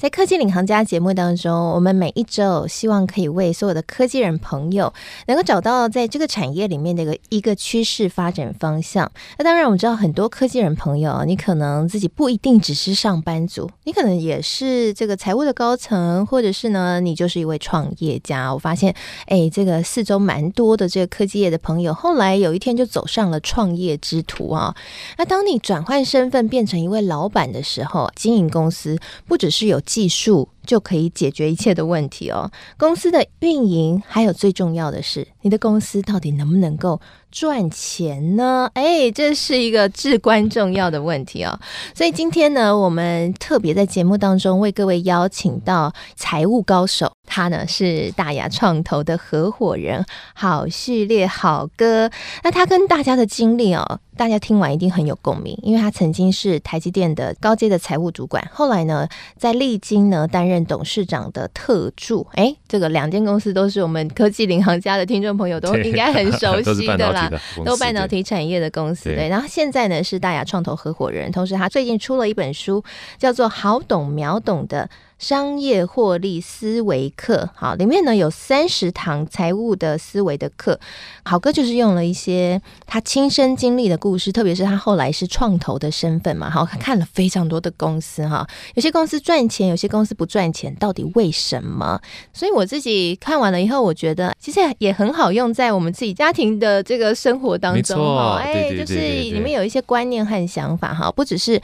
在科技领航家节目当中，我们每一周希望可以为所有的科技人朋友能够找到在这个产业里面的一个一个趋势发展方向。那当然，我们知道很多科技人朋友，你可能自己不一定只是上班族，你可能也是这个财务的高层，或者是呢，你就是一位创业家。我发现，哎，这个四周蛮多的这个科技业的朋友，后来有一天就走上了创业之途啊。那当你转换身份变成一位老板的时候，经营公司不只是有技术。就可以解决一切的问题哦。公司的运营，还有最重要的是，你的公司到底能不能够赚钱呢？哎，这是一个至关重要的问题哦。所以今天呢，我们特别在节目当中为各位邀请到财务高手，他呢是大雅创投的合伙人好序列好哥。那他跟大家的经历哦。大家听完一定很有共鸣，因为他曾经是台积电的高阶的财务主管，后来呢，在力晶呢担任董事长的特助。哎，这个两间公司都是我们科技领航家的听众朋友都应该很熟 悉的啦，都半导体产业的公司。对，然后现在呢是大雅创投合伙人，同时他最近出了一本书，叫做《好懂秒懂的》。商业获利思维课，好，里面呢有三十堂财务的思维的课。好哥就是用了一些他亲身经历的故事，特别是他后来是创投的身份嘛，好，他看了非常多的公司哈，有些公司赚钱，有些公司不赚钱，到底为什么？所以我自己看完了以后，我觉得其实也很好用在我们自己家庭的这个生活当中哈。哎，就是里面有一些观念和想法哈，不只是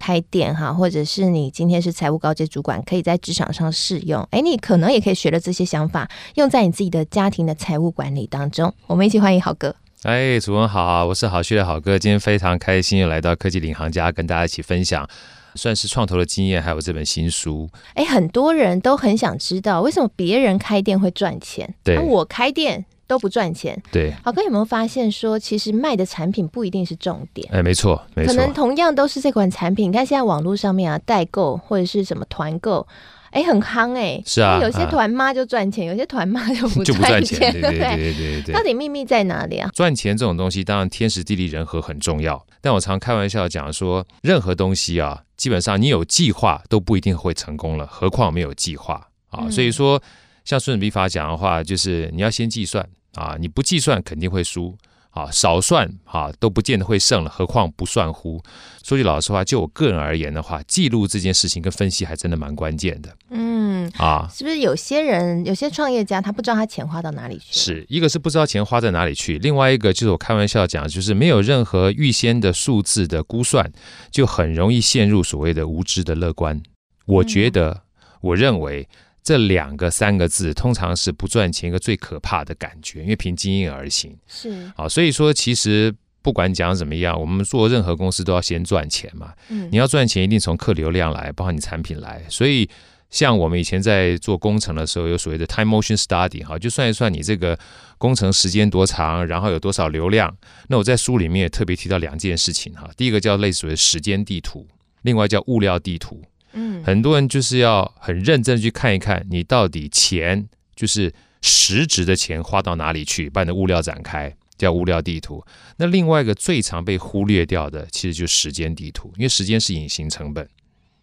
开店哈，或者是你今天是财务高级主管可以在职场上适用，哎，你可能也可以学了这些想法，用在你自己的家庭的财务管理当中。我们一起欢迎好哥。哎，主持好，我是好旭的好哥，今天非常开心又来到科技领航家，跟大家一起分享，算是创投的经验，还有这本新书。哎，很多人都很想知道，为什么别人开店会赚钱，我开店都不赚钱。对，好哥有没有发现说，其实卖的产品不一定是重点？哎，没错，没错，可能同样都是这款产品，你看现在网络上面啊，代购或者是什么团购。哎，很夯哎，是啊，有些团妈就赚钱，啊、有些团妈就不赚钱，就不赚钱，对对对对对对。到底秘密在哪里啊？赚钱这种东西，当然天时地利人和很重要。但我常开玩笑讲说，任何东西啊，基本上你有计划都不一定会成功了，何况没有计划啊。嗯、所以说，像《孙子兵法》讲的话，就是你要先计算啊，你不计算肯定会输。啊，少算啊都不见得会胜了，何况不算乎？说句老实话，就我个人而言的话，记录这件事情跟分析还真的蛮关键的。嗯啊，是不是有些人、有些创业家他不知道他钱花到哪里去？是一个是不知道钱花在哪里去，另外一个就是我开玩笑讲，就是没有任何预先的数字的估算，就很容易陷入所谓的无知的乐观。我觉得，嗯、我认为。这两个三个字，通常是不赚钱一个最可怕的感觉，因为凭经验而行。是啊，所以说其实不管讲怎么样，我们做任何公司都要先赚钱嘛。嗯，你要赚钱，一定从客流量来，包括你产品来。所以像我们以前在做工程的时候，有所谓的 time motion study，哈，就算一算你这个工程时间多长，然后有多少流量。那我在书里面也特别提到两件事情哈，第一个叫类似于时间地图，另外叫物料地图。嗯，很多人就是要很认真的去看一看，你到底钱就是实质的钱花到哪里去，把你的物料展开，叫物料地图。那另外一个最常被忽略掉的，其实就是时间地图，因为时间是隐形成本。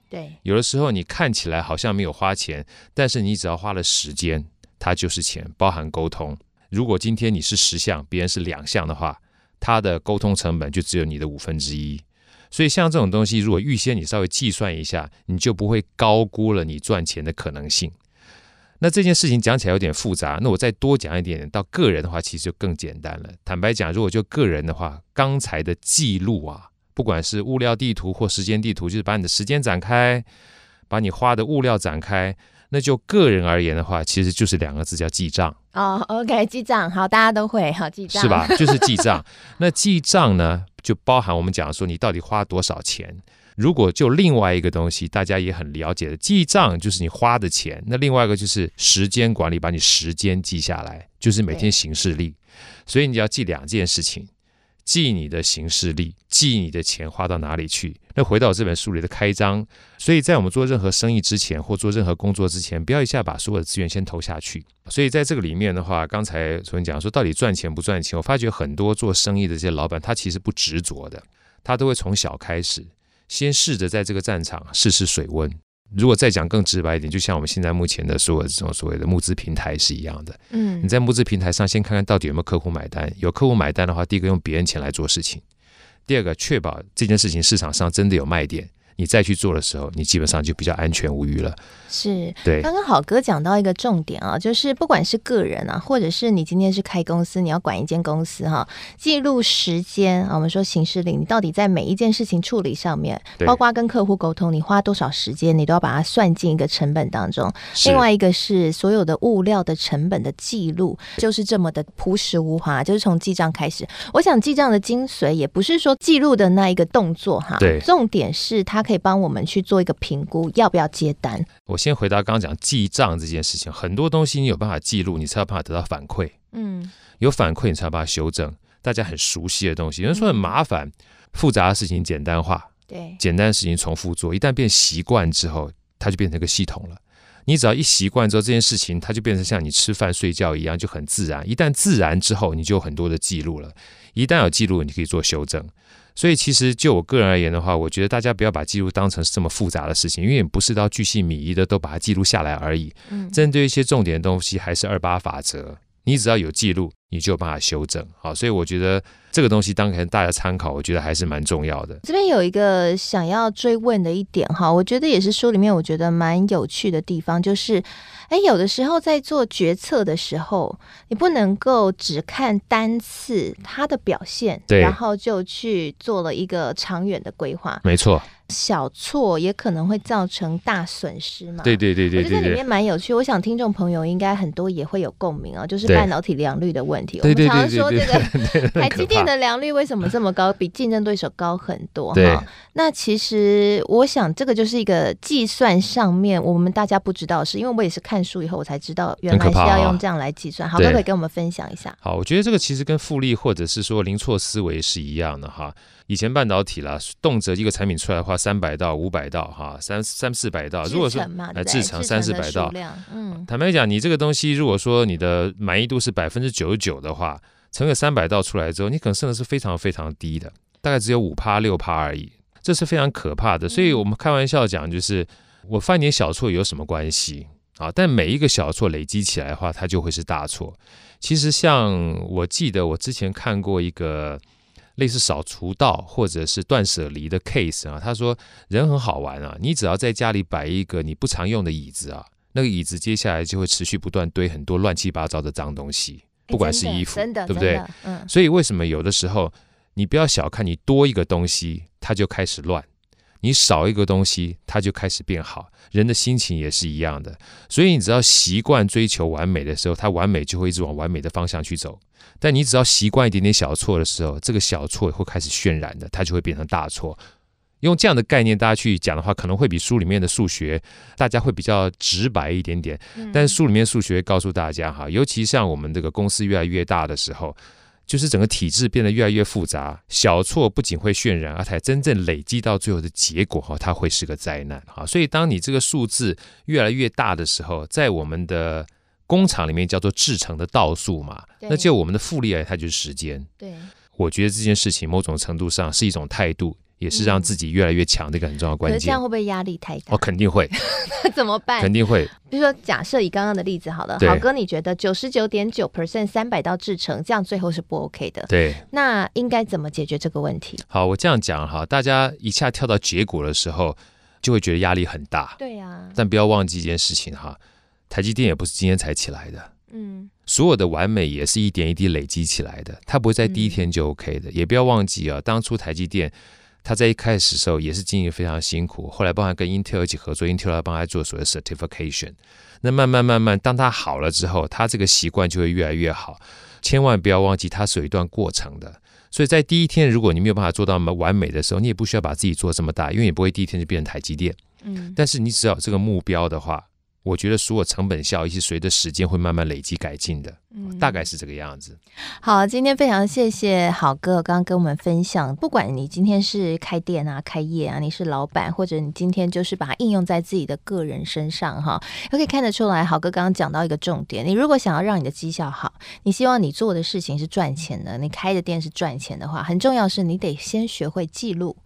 对，有的时候你看起来好像没有花钱，但是你只要花了时间，它就是钱，包含沟通。如果今天你是十项，别人是两项的话，他的沟通成本就只有你的五分之一。所以像这种东西，如果预先你稍微计算一下，你就不会高估了你赚钱的可能性。那这件事情讲起来有点复杂，那我再多讲一点，到个人的话，其实就更简单了。坦白讲，如果就个人的话，刚才的记录啊，不管是物料地图或时间地图，就是把你的时间展开，把你花的物料展开，那就个人而言的话，其实就是两个字，叫记账。哦，OK，记账，好，大家都会好记账，是吧？就是记账。那记账呢？就包含我们讲说，你到底花多少钱？如果就另外一个东西，大家也很了解的记账，就是你花的钱。那另外一个就是时间管理，把你时间记下来，就是每天行事历。所以你要记两件事情：记你的行事历，记你的钱花到哪里去。那回到这本书里的开章，所以在我们做任何生意之前，或做任何工作之前，不要一下把所有的资源先投下去。所以在这个里面的话，刚才所讲说到底赚钱不赚钱，我发觉很多做生意的这些老板，他其实不执着的，他都会从小开始，先试着在这个战场试试水温。如果再讲更直白一点，就像我们现在目前的所有这种所谓的募资平台是一样的。嗯，你在募资平台上先看看到底有没有客户买单，有客户买单的话，第一个用别人钱来做事情，第二个确保这件事情市场上真的有卖点。你再去做的时候，你基本上就比较安全无虞了。是，对。刚刚好哥讲到一个重点啊，就是不管是个人啊，或者是你今天是开公司，你要管一间公司哈、啊，记录时间啊，我们说行事历，你到底在每一件事情处理上面，包括跟客户沟通，你花多少时间，你都要把它算进一个成本当中。另外一个是所有的物料的成本的记录，就是这么的朴实无华，就是从记账开始。我想记账的精髓也不是说记录的那一个动作哈，对，重点是它。可以帮我们去做一个评估，要不要接单？我先回答刚刚讲记账这件事情，很多东西你有办法记录，你才有办法得到反馈。嗯，有反馈你才有办法修正。大家很熟悉的东西，有人说很麻烦，嗯、复杂的事情简单化，对，简单的事情重复做，一旦变习惯之后，它就变成一个系统了。你只要一习惯之后，这件事情它就变成像你吃饭睡觉一样，就很自然。一旦自然之后，你就有很多的记录了。一旦有记录，你可以做修正。所以，其实就我个人而言的话，我觉得大家不要把记录当成是这么复杂的事情，因为也不是到巨细靡遗的都把它记录下来而已。嗯，针对一些重点的东西，还是二八法则，你只要有记录，你就有办法修正。好，所以我觉得。这个东西当然大家参考，我觉得还是蛮重要的。这边有一个想要追问的一点哈，我觉得也是书里面我觉得蛮有趣的地方，就是，哎，有的时候在做决策的时候，你不能够只看单次它的表现，对，然后就去做了一个长远的规划。没错。小错也可能会造成大损失嘛？对对对对，对，对，我觉得里面蛮有趣。我想听众朋友应该很多也会有共鸣啊，就是半导体良率的问题。我们常常说这个 台积电的良率为什么这么高，比竞争对手高很多哈？那其实我想这个就是一个计算上面我们大家不知道的是，因为我也是看书以后我才知道原来是要用这样来计算。好，可不可以跟我们分享一下？好，我觉得这个其实跟复利或者是说零错思维是一样的哈。以前半导体啦，动辄一个产品出来的话，三百道、五百道，哈，三三四百道。如果说来制程三四百道，嗯，坦白讲，你这个东西，如果说你的满意度是百分之九十九的话，乘个三百道出来之后，你可能剩的是非常非常低的，大概只有五趴六趴而已，这是非常可怕的。所以我们开玩笑讲，就是我犯点小错有什么关系啊？但每一个小错累积起来的话，它就会是大错。其实像我记得我之前看过一个。类似扫除道或者是断舍离的 case 啊，他说人很好玩啊，你只要在家里摆一个你不常用的椅子啊，那个椅子接下来就会持续不断堆很多乱七八糟的脏东西，不管是衣服，对不对？嗯。所以为什么有的时候你不要小看你多一个东西，它就开始乱。你少一个东西，它就开始变好。人的心情也是一样的，所以你只要习惯追求完美的时候，它完美就会一直往完美的方向去走。但你只要习惯一点点小错的时候，这个小错会开始渲染的，它就会变成大错。用这样的概念大家去讲的话，可能会比书里面的数学大家会比较直白一点点。但是书里面数学告诉大家哈，尤其像我们这个公司越来越大的时候。就是整个体制变得越来越复杂，小错不仅会渲染，而且真正累积到最后的结果哈，它会是个灾难哈。所以当你这个数字越来越大的时候，在我们的工厂里面叫做制成的道数嘛，那就我们的复利而，它就是时间。对，我觉得这件事情某种程度上是一种态度。也是让自己越来越强的一个很重要的关键。这样会不会压力太大？哦、肯定会。那怎么办？肯定会。比如说，假设以刚刚的例子好了，好哥，你觉得九十九点九 percent 三百道制成，这样最后是不 OK 的？对。那应该怎么解决这个问题？好，我这样讲哈，大家一下跳到结果的时候，就会觉得压力很大。对呀、啊。但不要忘记一件事情哈，台积电也不是今天才起来的。嗯。所有的完美也是一点一滴累积起来的，它不会在第一天就 OK 的。嗯、也不要忘记啊，当初台积电。他在一开始时候也是经营非常辛苦，后来帮他跟 Intel 一起合作，Intel 来帮他做所谓 certification。那慢慢慢慢，当他好了之后，他这个习惯就会越来越好。千万不要忘记，它是有一段过程的。所以在第一天，如果你没有办法做到么完美的时候，你也不需要把自己做这么大，因为也不会第一天就变成台积电。嗯。但是你只要有这个目标的话，我觉得所有成本效益是随着时间会慢慢累积改进的，嗯，大概是这个样子。好，今天非常谢谢好哥刚刚跟我们分享，不管你今天是开店啊、开业啊，你是老板，或者你今天就是把它应用在自己的个人身上哈，都可以看得出来，好哥刚刚讲到一个重点，你如果想要让你的绩效好，你希望你做的事情是赚钱的，你开的店是赚钱的话，很重要是你得先学会记录。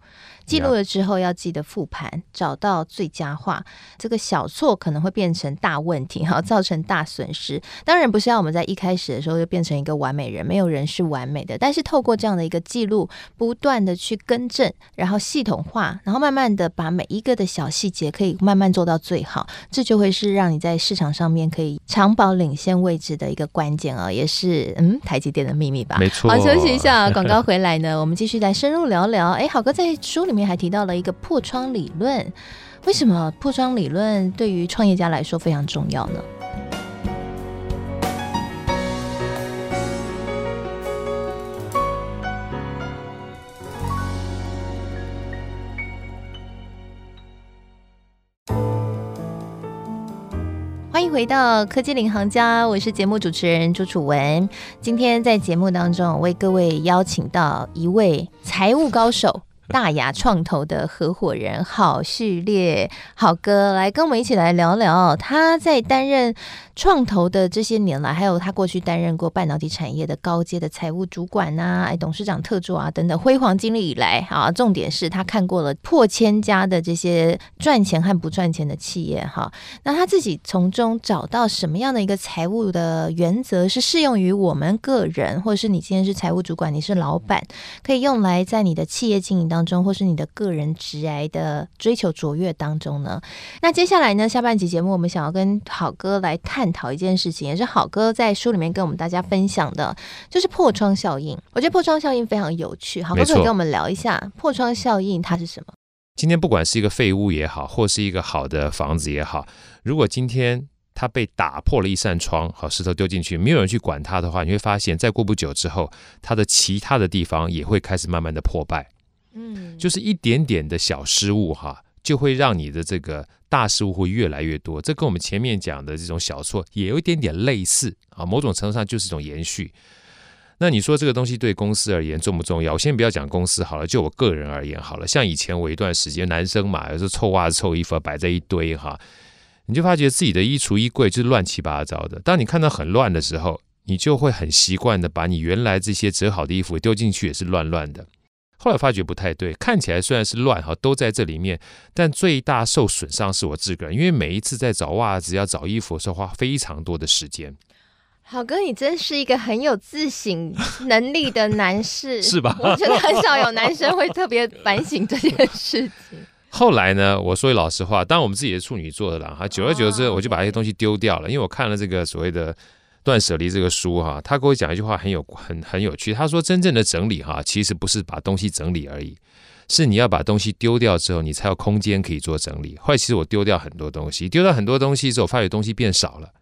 记录了之后要记得复盘，找到最佳化。这个小错可能会变成大问题，哈，造成大损失。当然不是要我们在一开始的时候就变成一个完美人，没有人是完美的。但是透过这样的一个记录，不断的去更正，然后系统化，然后慢慢的把每一个的小细节可以慢慢做到最好，这就会是让你在市场上面可以长保领先位置的一个关键啊，也是嗯台积电的秘密吧。没错。好，休息一下，广告回来呢，我们继续来深入聊聊。哎，好哥在书里面。里面还提到了一个破窗理论，为什么破窗理论对于创业家来说非常重要呢？欢迎回到科技领航家，我是节目主持人朱楚文。今天在节目当中，为各位邀请到一位财务高手。大雅创投的合伙人郝旭烈，好哥来跟我们一起来聊聊，他在担任创投的这些年来，还有他过去担任过半导体产业的高阶的财务主管呐、啊，哎，董事长、特助啊等等辉煌经历以来，啊，重点是他看过了破千家的这些赚钱和不赚钱的企业，哈，那他自己从中找到什么样的一个财务的原则是适用于我们个人，或者是你今天是财务主管，你是老板，可以用来在你的企业经营。当中，或是你的个人直癌的追求卓越当中呢？那接下来呢，下半集节目我们想要跟好哥来探讨一件事情，也是好哥在书里面跟我们大家分享的，就是破窗效应。我觉得破窗效应非常有趣，好哥可以跟我们聊一下破窗效应它是什么？今天不管是一个废屋也好，或是一个好的房子也好，如果今天它被打破了一扇窗，好，石头丢进去，没有人去管它的话，你会发现，在过不久之后，它的其他的地方也会开始慢慢的破败。嗯，就是一点点的小失误哈，就会让你的这个大失误会越来越多。这跟我们前面讲的这种小错也有一点点类似啊，某种程度上就是一种延续。那你说这个东西对公司而言重不重要？我先不要讲公司好了，就我个人而言好了。像以前我一段时间男生嘛，有时候臭袜子、臭衣服摆在一堆哈，你就发觉自己的衣橱、衣柜就是乱七八糟的。当你看到很乱的时候，你就会很习惯的把你原来这些折好的衣服丢进去，也是乱乱的。后来发觉不太对，看起来虽然是乱哈，都在这里面，但最大受损伤是我自个儿，因为每一次在找袜子、要找衣服的时候，花非常多的时间。好哥，你真是一个很有自省 能力的男士，是吧？我觉得很少有男生会特别反省这件事情。后来呢，我说句老实话，当然我们自己是处女座的啦，哈，久而久之，我就把这些东西丢掉了，因为我看了这个所谓的。断舍离这个书哈，他给我讲一句话很有很很有趣。他说，真正的整理哈，其实不是把东西整理而已，是你要把东西丢掉之后，你才有空间可以做整理。后来其实我丢掉很多东西，丢掉很多东西之后，发觉东西变少了，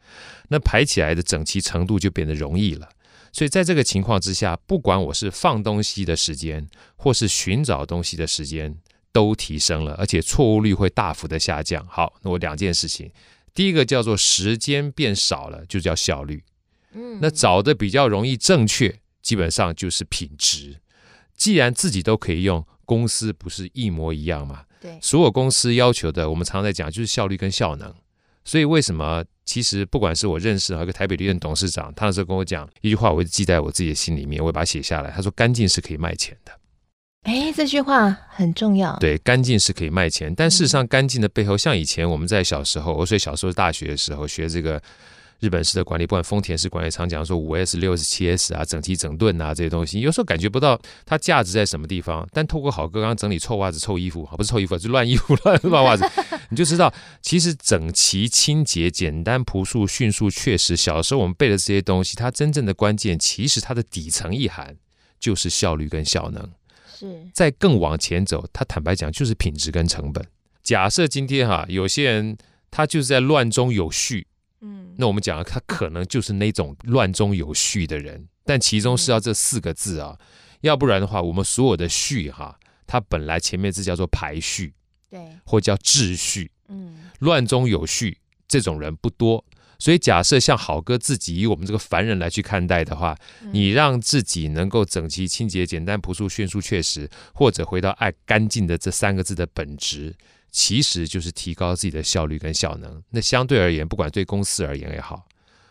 那排起来的整齐程度就变得容易了。所以在这个情况之下，不管我是放东西的时间，或是寻找东西的时间，都提升了，而且错误率会大幅的下降。好，那我两件事情，第一个叫做时间变少了，就叫效率。嗯，那找的比较容易正确，基本上就是品质。既然自己都可以用，公司不是一模一样吗？对，所有公司要求的，我们常常在讲，就是效率跟效能。所以为什么？其实不管是我认识的一个台北地院董事长，他那时候跟我讲一句话，我就记在我自己的心里面，我会把它写下来。他说：“干净是可以卖钱的。”哎，这句话很重要。对，干净是可以卖钱，但事实上，干净的背后，像以前我们在小时候，我所以小时候大学的时候学这个。日本式的管理，不管丰田式管理，常讲说五 S、六 S、七 S 啊，整齐整顿啊这些东西，有时候感觉不到它价值在什么地方。但透过好哥刚刚整理臭袜子、臭衣服，不是臭衣服，是乱衣服、乱乱袜子，你就知道，其实整齐、清洁、简单、朴素、迅速，确实，小时候我们背的这些东西，它真正的关键，其实它的底层意涵就是效率跟效能。是，再更往前走，它坦白讲就是品质跟成本。假设今天哈，有些人他就是在乱中有序。嗯，那我们讲，他可能就是那种乱中有序的人，但其中是要这四个字啊，要不然的话，我们所有的序哈，它本来前面字叫做排序，对，或叫秩序，嗯，乱中有序，这种人不多。所以，假设像好哥自己以我们这个凡人来去看待的话，你让自己能够整齐、清洁、简单、朴素、迅速、确实，或者回到爱干净的这三个字的本质，其实就是提高自己的效率跟效能。那相对而言，不管对公司而言也好，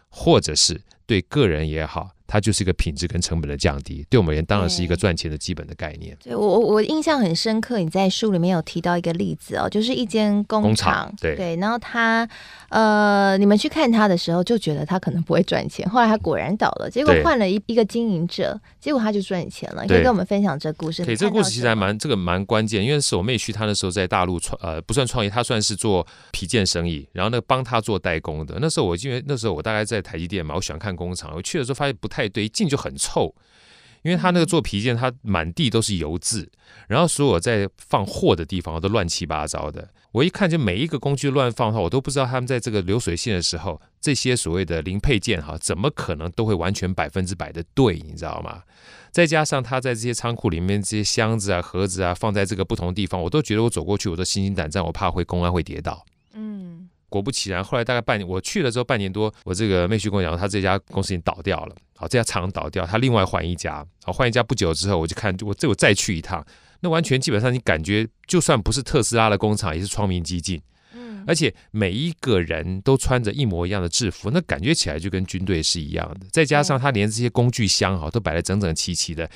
或者是对个人也好。它就是一个品质跟成本的降低，对我们而言当然是一个赚钱的基本的概念。对，我我印象很深刻，你在书里面有提到一个例子哦，就是一间工厂，对对，然后他呃，你们去看他的时候就觉得他可能不会赚钱，后来他果然倒了，结果换了一一个经营者，结果他就赚钱了。你可以跟我们分享这个故事。对，这个故事其实还蛮这个蛮关键，因为是我妹婿他那时候在大陆创呃不算创业，他算是做皮件生意，然后那个帮他做代工的。那时候我因为那时候我大概在台积电嘛，我喜欢看工厂，我去的时候发现不太。对，一进就很臭，因为他那个做皮件，他满地都是油渍，然后所有在放货的地方都乱七八糟的。我一看就每一个工具乱放的话，我都不知道他们在这个流水线的时候，这些所谓的零配件哈，怎么可能都会完全百分之百的对，你知道吗？再加上他在这些仓库里面这些箱子啊、盒子啊，放在这个不同地方，我都觉得我走过去我都心惊胆战，我怕会公安会跌倒。嗯。果不其然，后来大概半年，我去了之后半年多，我这个妹婿跟我讲，他这家公司已经倒掉了。好，这家厂倒掉，他另外换一家。好，换一家不久之后，我就看我这我再去一趟，那完全基本上你感觉，就算不是特斯拉的工厂，也是窗明几净。嗯，而且每一个人都穿着一模一样的制服，那感觉起来就跟军队是一样的。再加上他连这些工具箱哈都摆得整整齐齐的，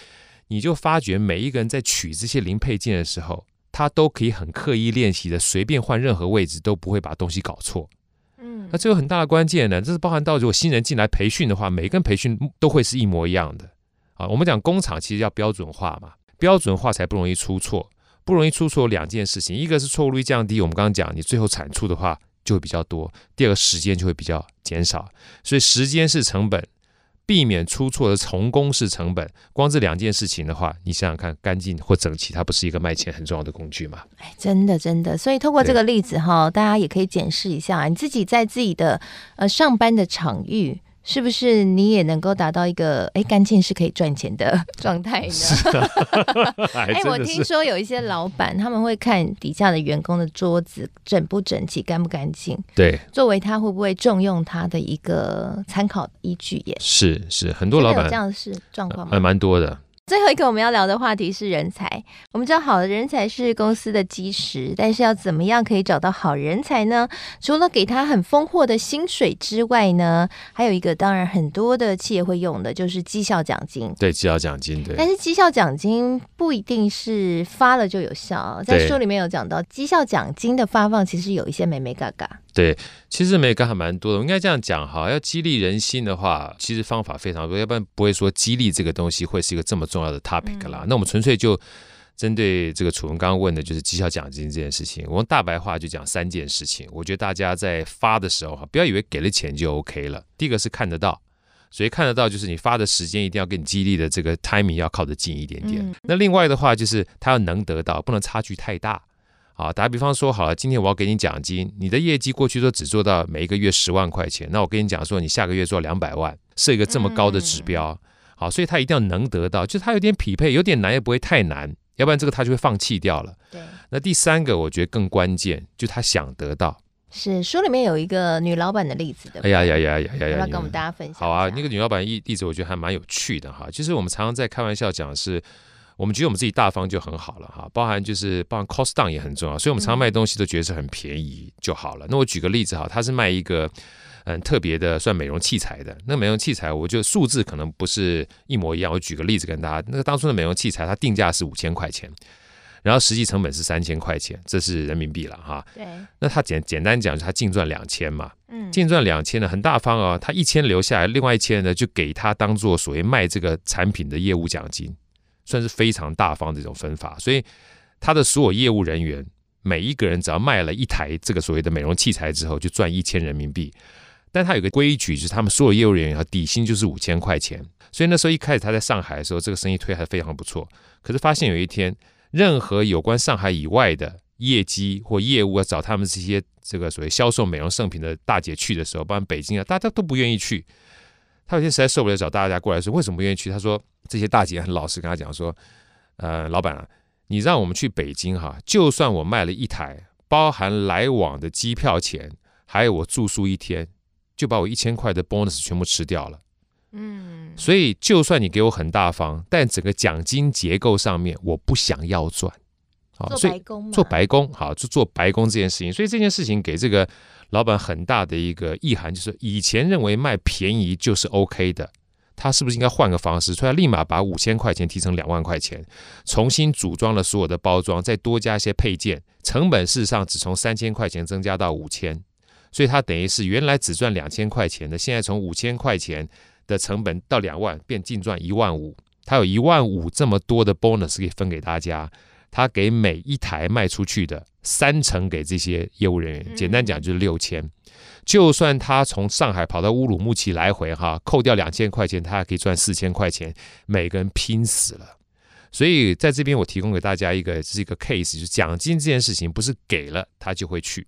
你就发觉每一个人在取这些零配件的时候。他都可以很刻意练习的，随便换任何位置都不会把东西搞错。嗯，那这个很大的关键呢，这是包含到如果新人进来培训的话，每个人培训都会是一模一样的。啊，我们讲工厂其实要标准化嘛，标准化才不容易出错，不容易出错两件事情，一个是错误率降低，我们刚刚讲你最后产出的话就会比较多；第二个时间就会比较减少，所以时间是成本。避免出错的重工式成本，光这两件事情的话，你想想看，干净或整齐，它不是一个卖钱很重要的工具吗？哎，真的真的，所以透过这个例子哈，大家也可以检视一下，你自己在自己的呃上班的场域。是不是你也能够达到一个哎干净是可以赚钱的 状态呢？哎，我听说有一些老板他们会看底下的员工的桌子整不整齐、干不干净，对，作为他会不会重用他的一个参考依据耶。是是，很多老板有这样的事状况吗？还蛮多的。最后一个我们要聊的话题是人才。我们知道好的人才是公司的基石，但是要怎么样可以找到好人才呢？除了给他很丰厚的薪水之外呢，还有一个当然很多的企业会用的就是绩效奖金。对，绩效奖金，对。但是绩效奖金不一定是发了就有效，在书里面有讲到绩效奖金的发放其实有一些眉眉角角。对，其实眉角还蛮多的。我应该这样讲哈，要激励人心的话，其实方法非常多，要不然不会说激励这个东西会是一个这么重要的 topic 啦。嗯、那我们纯粹就针对这个楚文刚刚问的，就是绩效奖金这件事情，我用大白话就讲三件事情。我觉得大家在发的时候哈，不要以为给了钱就 OK 了。第一个是看得到，所以看得到就是你发的时间一定要跟你激励的这个 timing 要靠得近一点点。嗯、那另外的话就是他要能得到，不能差距太大。好，打比方说，好了，今天我要给你奖金，你的业绩过去都只做到每一个月十万块钱，那我跟你讲说，你下个月做两百万，设一个这么高的指标，好，所以他一定要能得到，就是他有点匹配，有点难也不会太难，要不然这个他就会放弃掉了。对，那第三个我觉得更关键，就他想得到。是书里面有一个女老板的例子的，哎呀呀呀呀呀呀，要跟我们大家分享。好啊，那个女老板例例子我觉得还蛮有趣的哈，其实我们常常在开玩笑讲的是。我们觉得我们自己大方就很好了哈，包含就是包含 cost down 也很重要，所以我们常卖东西都觉得是很便宜就好了。那我举个例子哈，他是卖一个嗯特别的算美容器材的，那美容器材我觉得数字可能不是一模一样。我举个例子跟大家，那个当初的美容器材它定价是五千块钱，然后实际成本是三千块钱，这是人民币了哈。对。那他简简单讲就他净赚两千嘛，嗯，净赚两千呢很大方哦，他一千留下来，另外一千呢就给他当做所谓卖这个产品的业务奖金。算是非常大方的一种分法，所以他的所有业务人员每一个人只要卖了一台这个所谓的美容器材之后，就赚一千人民币。但他有个规矩，就是他们所有业务人员底薪就是五千块钱。所以那时候一开始他在上海的时候，这个生意推还非常不错。可是发现有一天，任何有关上海以外的业绩或业务要找他们这些这个所谓销售美容圣品的大姐去的时候，包括北京啊，大家都不愿意去。他有些实在受不了，找大家过来说为什么不愿意去？他说。这些大姐很老实跟他讲说，呃，老板啊，你让我们去北京哈，就算我卖了一台包含来往的机票钱，还有我住宿一天，就把我一千块的 bonus 全部吃掉了。嗯，所以就算你给我很大方，但整个奖金结构上面我不想要赚。好，做白工嘛，做白工，好，就做白工这件事情。所以这件事情给这个老板很大的一个意涵，就是以前认为卖便宜就是 OK 的。他是不是应该换个方式？所以他立马把五千块钱提成两万块钱，重新组装了所有的包装，再多加一些配件，成本事实上只从三千块钱增加到五千，所以他等于是原来只赚两千块钱的，现在从五千块钱的成本到两万，变净赚一万五。他有一万五这么多的 bonus 可以分给大家，他给每一台卖出去的三成给这些业务人员，简单讲就是六千。就算他从上海跑到乌鲁木齐来回，哈，扣掉两千块钱，他还可以赚四千块钱。每个人拼死了，所以在这边我提供给大家一个是一个 case，就是奖金这件事情不是给了他就会去，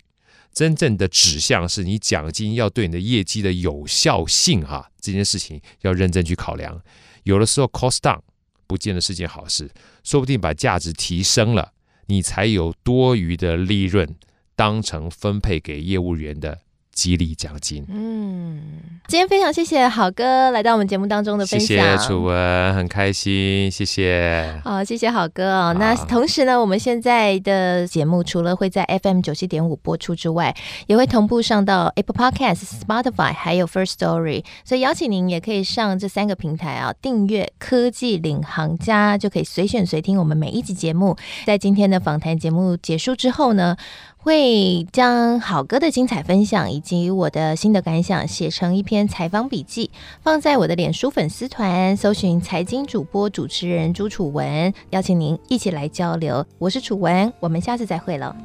真正的指向是你奖金要对你的业绩的有效性，哈，这件事情要认真去考量。有的时候 cost down 不见得是件好事，说不定把价值提升了，你才有多余的利润当成分配给业务员的。激励奖金。嗯，今天非常谢谢好哥来到我们节目当中的分享。谢谢楚文，很开心，谢谢。好，谢谢好哥哦。那同时呢，我们现在的节目除了会在 FM 九七点五播出之外，也会同步上到 Apple Podcast、Spotify 还有 First Story。所以邀请您也可以上这三个平台啊，订阅科技领航家，就可以随选随听我们每一集节目。在今天的访谈节目结束之后呢，会将好哥的精彩分享以及我的心得感想写成一篇采访笔记，放在我的脸书粉丝团，搜寻财经主播主持人朱楚文，邀请您一起来交流。我是楚文，我们下次再会了。